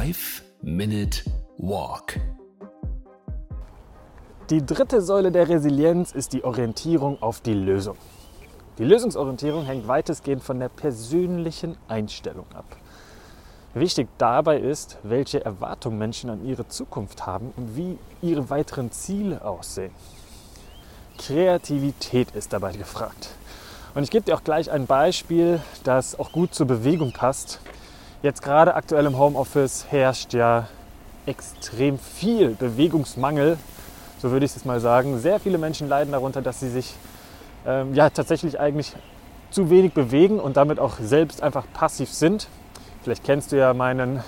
5 Minute Walk. Die dritte Säule der Resilienz ist die Orientierung auf die Lösung. Die Lösungsorientierung hängt weitestgehend von der persönlichen Einstellung ab. Wichtig dabei ist, welche Erwartungen Menschen an ihre Zukunft haben und wie ihre weiteren Ziele aussehen. Kreativität ist dabei gefragt. Und ich gebe dir auch gleich ein Beispiel, das auch gut zur Bewegung passt. Jetzt gerade aktuell im Homeoffice herrscht ja extrem viel Bewegungsmangel, so würde ich es mal sagen. Sehr viele Menschen leiden darunter, dass sie sich ähm, ja tatsächlich eigentlich zu wenig bewegen und damit auch selbst einfach passiv sind. Vielleicht kennst du ja meinen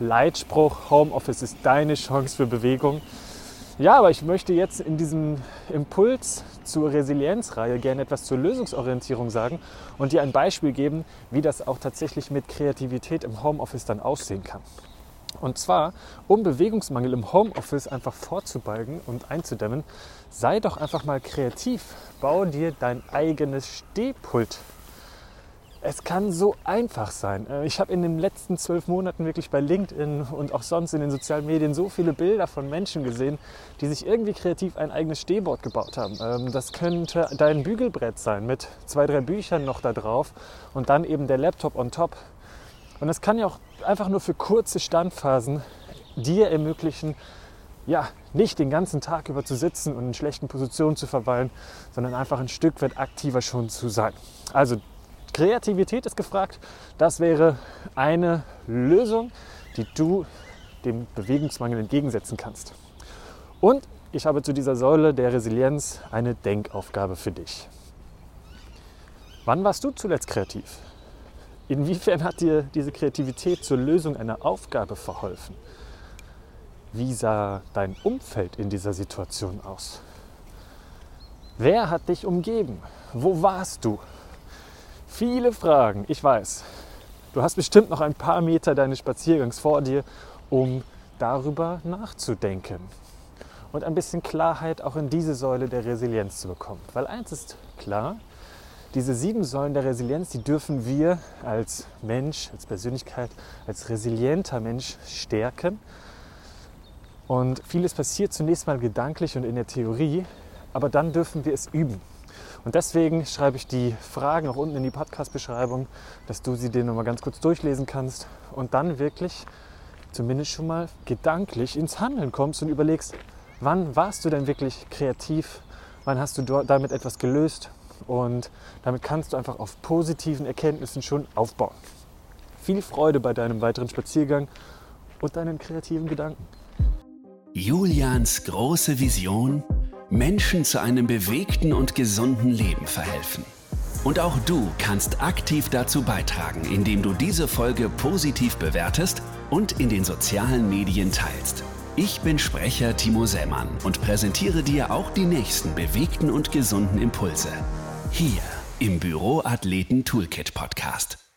Leitspruch, Homeoffice ist deine Chance für Bewegung. Ja, aber ich möchte jetzt in diesem Impuls zur Resilienzreihe gerne etwas zur Lösungsorientierung sagen und dir ein Beispiel geben, wie das auch tatsächlich mit Kreativität im Homeoffice dann aussehen kann. Und zwar, um Bewegungsmangel im Homeoffice einfach vorzubeugen und einzudämmen, sei doch einfach mal kreativ. Bau dir dein eigenes Stehpult es kann so einfach sein. Äh, ich habe in den letzten zwölf Monaten wirklich bei LinkedIn und auch sonst in den sozialen Medien so viele Bilder von Menschen gesehen, die sich irgendwie kreativ ein eigenes Stehboard gebaut haben. Ähm, das könnte dein Bügelbrett sein mit zwei, drei Büchern noch da drauf und dann eben der Laptop on top. Und das kann ja auch einfach nur für kurze Standphasen dir ermöglichen, ja, nicht den ganzen Tag über zu sitzen und in schlechten Positionen zu verweilen, sondern einfach ein Stück weit aktiver schon zu sein. Also Kreativität ist gefragt. Das wäre eine Lösung, die du dem Bewegungsmangel entgegensetzen kannst. Und ich habe zu dieser Säule der Resilienz eine Denkaufgabe für dich. Wann warst du zuletzt kreativ? Inwiefern hat dir diese Kreativität zur Lösung einer Aufgabe verholfen? Wie sah dein Umfeld in dieser Situation aus? Wer hat dich umgeben? Wo warst du? Viele Fragen, ich weiß. Du hast bestimmt noch ein paar Meter deines Spaziergangs vor dir, um darüber nachzudenken und ein bisschen Klarheit auch in diese Säule der Resilienz zu bekommen. Weil eins ist klar, diese sieben Säulen der Resilienz, die dürfen wir als Mensch, als Persönlichkeit, als resilienter Mensch stärken. Und vieles passiert zunächst mal gedanklich und in der Theorie, aber dann dürfen wir es üben. Und deswegen schreibe ich die Fragen auch unten in die Podcast-Beschreibung, dass du sie dir nochmal ganz kurz durchlesen kannst und dann wirklich zumindest schon mal gedanklich ins Handeln kommst und überlegst, wann warst du denn wirklich kreativ, wann hast du damit etwas gelöst und damit kannst du einfach auf positiven Erkenntnissen schon aufbauen. Viel Freude bei deinem weiteren Spaziergang und deinen kreativen Gedanken. Julians große Vision Menschen zu einem bewegten und gesunden Leben verhelfen. Und auch du kannst aktiv dazu beitragen, indem du diese Folge positiv bewertest und in den sozialen Medien teilst. Ich bin Sprecher Timo Sämann und präsentiere dir auch die nächsten bewegten und gesunden Impulse. Hier im Büroathleten Toolkit Podcast.